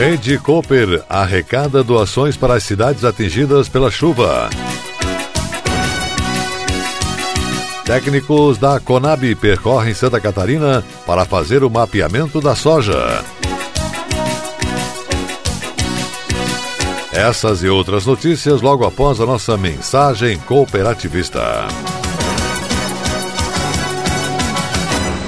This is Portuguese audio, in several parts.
Rede Cooper arrecada doações para as cidades atingidas pela chuva. Técnicos da Conab percorrem Santa Catarina para fazer o mapeamento da soja. Essas e outras notícias logo após a nossa mensagem cooperativista.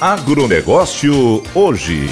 Agronegócio hoje.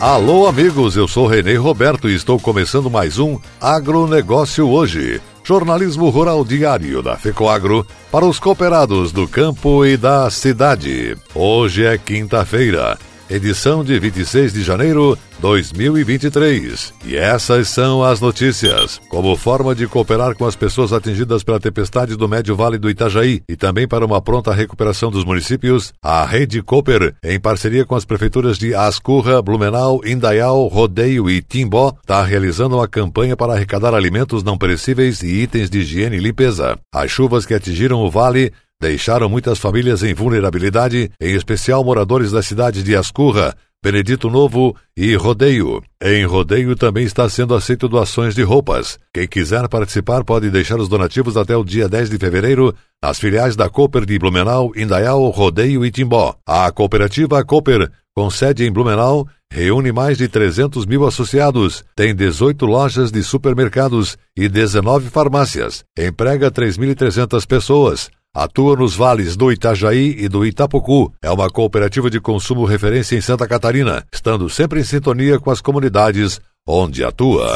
Alô, amigos, eu sou Renê Roberto e estou começando mais um Agronegócio hoje. Jornalismo Rural Diário da FECOAGRO para os cooperados do campo e da cidade. Hoje é quinta-feira, edição de 26 de janeiro 2023. E essas são as notícias. Como forma de cooperar com as pessoas atingidas pela tempestade do Médio Vale do Itajaí e também para uma pronta recuperação dos municípios, a Rede Cooper, em parceria com as prefeituras de Ascurra, Blumenau, Indaial, Rodeio e Timbó, está realizando uma campanha para arrecadar alimentos não perecíveis e itens de higiene e limpeza. As chuvas que atingiram o vale deixaram muitas famílias em vulnerabilidade, em especial moradores da cidade de Ascurra, Benedito Novo e Rodeio. Em Rodeio também está sendo aceito doações de roupas. Quem quiser participar pode deixar os donativos até o dia 10 de fevereiro nas filiais da Cooper de Blumenau, Indaial, Rodeio e Timbó. A cooperativa Cooper, com sede em Blumenau, reúne mais de 300 mil associados, tem 18 lojas de supermercados e 19 farmácias, emprega 3.300 pessoas, Atua nos vales do Itajaí e do Itapocu. É uma cooperativa de consumo referência em Santa Catarina, estando sempre em sintonia com as comunidades onde atua.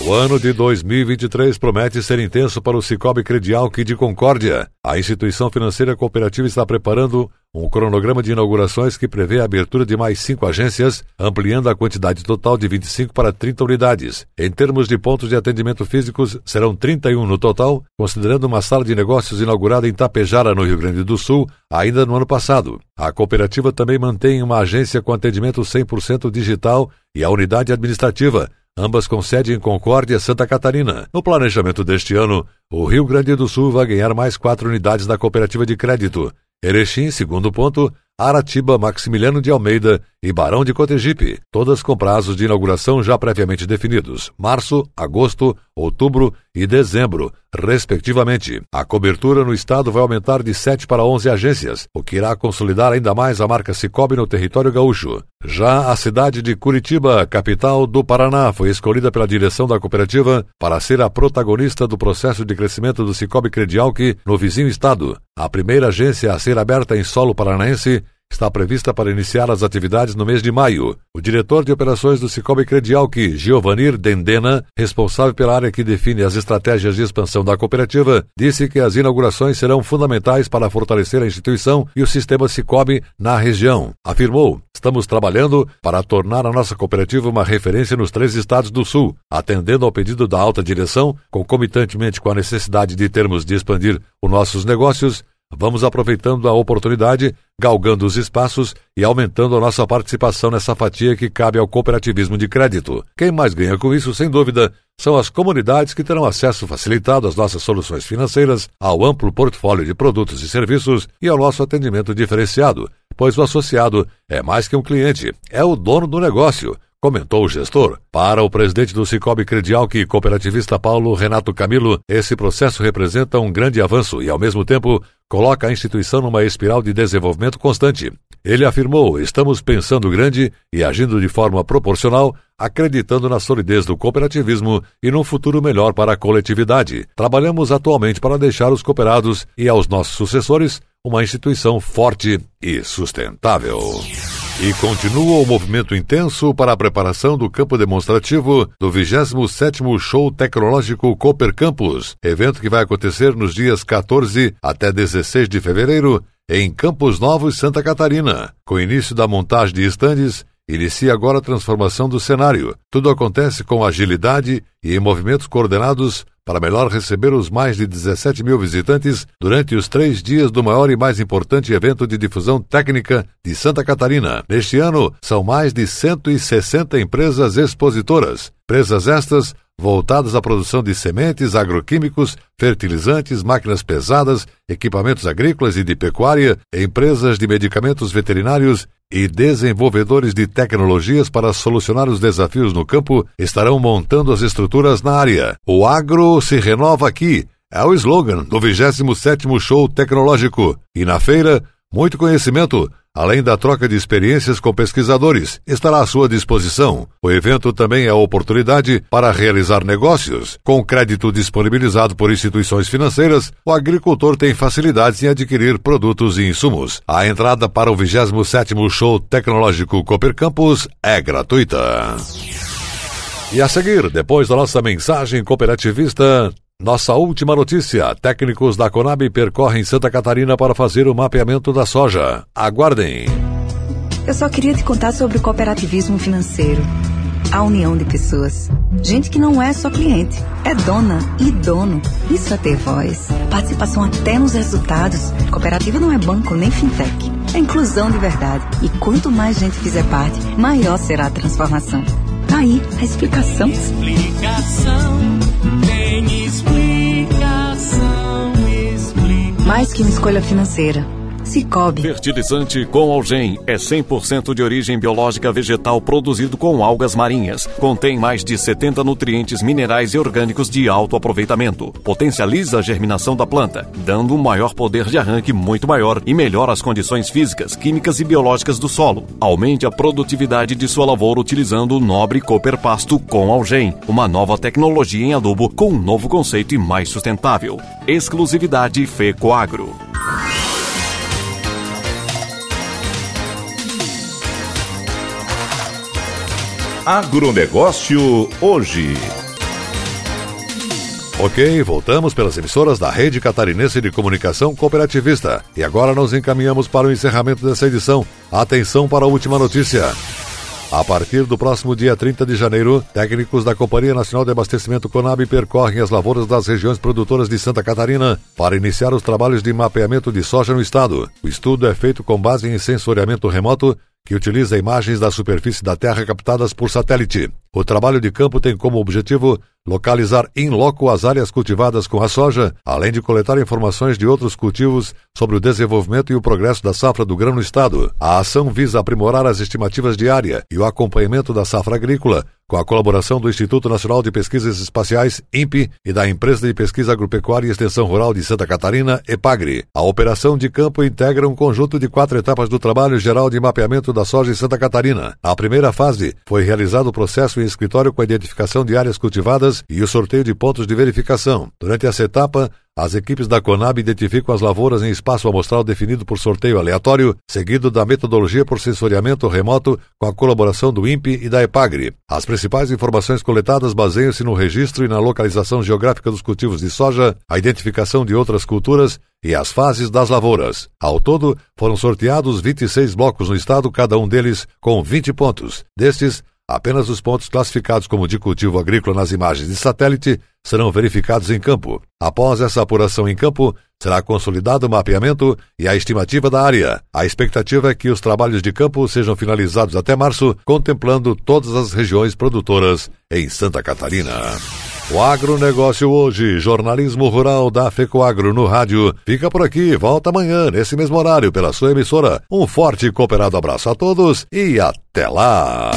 O ano de 2023 promete ser intenso para o Cicobi Credialc de Concórdia. A instituição financeira cooperativa está preparando um cronograma de inaugurações que prevê a abertura de mais cinco agências, ampliando a quantidade total de 25 para 30 unidades. Em termos de pontos de atendimento físicos, serão 31 no total, considerando uma sala de negócios inaugurada em Tapejara, no Rio Grande do Sul, ainda no ano passado. A cooperativa também mantém uma agência com atendimento 100% digital e a unidade administrativa, ambas com sede em Concórdia, Santa Catarina. No planejamento deste ano, o Rio Grande do Sul vai ganhar mais quatro unidades da cooperativa de crédito. Erechim, segundo ponto, Aratiba, Maximiliano de Almeida e Barão de Cotegipe, todas com prazos de inauguração já previamente definidos, março, agosto, outubro e dezembro, respectivamente. A cobertura no estado vai aumentar de 7 para 11 agências, o que irá consolidar ainda mais a marca Cicobi no território gaúcho. Já a cidade de Curitiba, capital do Paraná, foi escolhida pela direção da cooperativa para ser a protagonista do processo de crescimento do Cicobi Credialc no vizinho estado. A primeira agência a ser aberta em solo paranaense está prevista para iniciar as atividades no mês de maio. O diretor de operações do Cicobi Credialc, Giovanir Dendena, responsável pela área que define as estratégias de expansão da cooperativa, disse que as inaugurações serão fundamentais para fortalecer a instituição e o sistema Cicobi na região. Afirmou: Estamos trabalhando para tornar a nossa cooperativa uma referência nos três estados do Sul, atendendo ao pedido da alta direção, concomitantemente com a necessidade de termos de expandir os nossos negócios vamos aproveitando a oportunidade, galgando os espaços e aumentando a nossa participação nessa fatia que cabe ao cooperativismo de crédito. Quem mais ganha com isso, sem dúvida, são as comunidades que terão acesso facilitado às nossas soluções financeiras, ao amplo portfólio de produtos e serviços e ao nosso atendimento diferenciado, pois o associado é mais que um cliente, é o dono do negócio comentou o gestor. Para o presidente do Cicobi Credial, que cooperativista Paulo Renato Camilo, esse processo representa um grande avanço e, ao mesmo tempo, coloca a instituição numa espiral de desenvolvimento constante. Ele afirmou: estamos pensando grande e agindo de forma proporcional, acreditando na solidez do cooperativismo e num futuro melhor para a coletividade. Trabalhamos atualmente para deixar os cooperados e aos nossos sucessores uma instituição forte e sustentável. E continua o movimento intenso para a preparação do campo demonstrativo do 27º Show Tecnológico Cooper Campus, evento que vai acontecer nos dias 14 até 16 de fevereiro em Campos Novos, Santa Catarina, com início da montagem de estandes Inicia agora a transformação do cenário. Tudo acontece com agilidade e em movimentos coordenados para melhor receber os mais de 17 mil visitantes durante os três dias do maior e mais importante evento de difusão técnica de Santa Catarina. Neste ano, são mais de 160 empresas expositoras. Empresas estas voltadas à produção de sementes, agroquímicos, fertilizantes, máquinas pesadas, equipamentos agrícolas e de pecuária, empresas de medicamentos veterinários e desenvolvedores de tecnologias para solucionar os desafios no campo estarão montando as estruturas na área. O agro se renova aqui. É o slogan do 27º Show Tecnológico. E na feira, muito conhecimento, além da troca de experiências com pesquisadores, estará à sua disposição. O evento também é a oportunidade para realizar negócios. Com crédito disponibilizado por instituições financeiras, o agricultor tem facilidades em adquirir produtos e insumos. A entrada para o 27º Show Tecnológico Cooper Campus é gratuita. E a seguir, depois da nossa mensagem cooperativista, nossa última notícia: técnicos da Conab percorrem Santa Catarina para fazer o mapeamento da soja. Aguardem. Eu só queria te contar sobre o cooperativismo financeiro. A união de pessoas. Gente que não é só cliente, é dona e dono. Isso é ter voz. Participação até nos resultados. Cooperativa não é banco nem fintech. É inclusão de verdade. E quanto mais gente fizer parte, maior será a transformação. Tá aí a explicação. Explicação. Mais que uma escolha financeira Cicobi. Fertilizante com Algem é 100% de origem biológica vegetal produzido com algas marinhas. Contém mais de 70 nutrientes minerais e orgânicos de alto aproveitamento. Potencializa a germinação da planta, dando um maior poder de arranque muito maior e melhora as condições físicas, químicas e biológicas do solo. Aumente a produtividade de sua lavoura utilizando o nobre Cooper Pasto com Algem, uma nova tecnologia em adubo com um novo conceito e mais sustentável. Exclusividade FECOAGRO. Agronegócio hoje. Ok, voltamos pelas emissoras da Rede Catarinense de Comunicação Cooperativista. E agora nos encaminhamos para o encerramento dessa edição. Atenção para a última notícia. A partir do próximo dia 30 de janeiro, técnicos da Companhia Nacional de Abastecimento Conab percorrem as lavouras das regiões produtoras de Santa Catarina para iniciar os trabalhos de mapeamento de soja no estado. O estudo é feito com base em sensoriamento remoto que utiliza imagens da superfície da Terra captadas por satélite. O trabalho de campo tem como objetivo localizar em loco as áreas cultivadas com a soja, além de coletar informações de outros cultivos sobre o desenvolvimento e o progresso da safra do grão no estado. A ação visa aprimorar as estimativas de área e o acompanhamento da safra agrícola, com a colaboração do Instituto Nacional de Pesquisas Espaciais, INPE, e da Empresa de Pesquisa Agropecuária e Extensão Rural de Santa Catarina, EPAGRE. A operação de campo integra um conjunto de quatro etapas do trabalho geral de mapeamento da soja em Santa Catarina. A primeira fase foi realizado o processo em escritório com a identificação de áreas cultivadas e o sorteio de pontos de verificação. Durante essa etapa, as equipes da Conab identificam as lavouras em espaço amostral definido por sorteio aleatório, seguido da metodologia por sensoriamento remoto com a colaboração do INPE e da EPAGRE. As principais informações coletadas baseiam-se no registro e na localização geográfica dos cultivos de soja, a identificação de outras culturas e as fases das lavouras. Ao todo, foram sorteados 26 blocos no estado, cada um deles com 20 pontos. Destes, Apenas os pontos classificados como de cultivo agrícola nas imagens de satélite serão verificados em campo. Após essa apuração em campo, será consolidado o mapeamento e a estimativa da área. A expectativa é que os trabalhos de campo sejam finalizados até março, contemplando todas as regiões produtoras em Santa Catarina. O agronegócio hoje, jornalismo rural da FECOAGRO no rádio, fica por aqui, volta amanhã, nesse mesmo horário, pela sua emissora. Um forte e cooperado abraço a todos e até lá!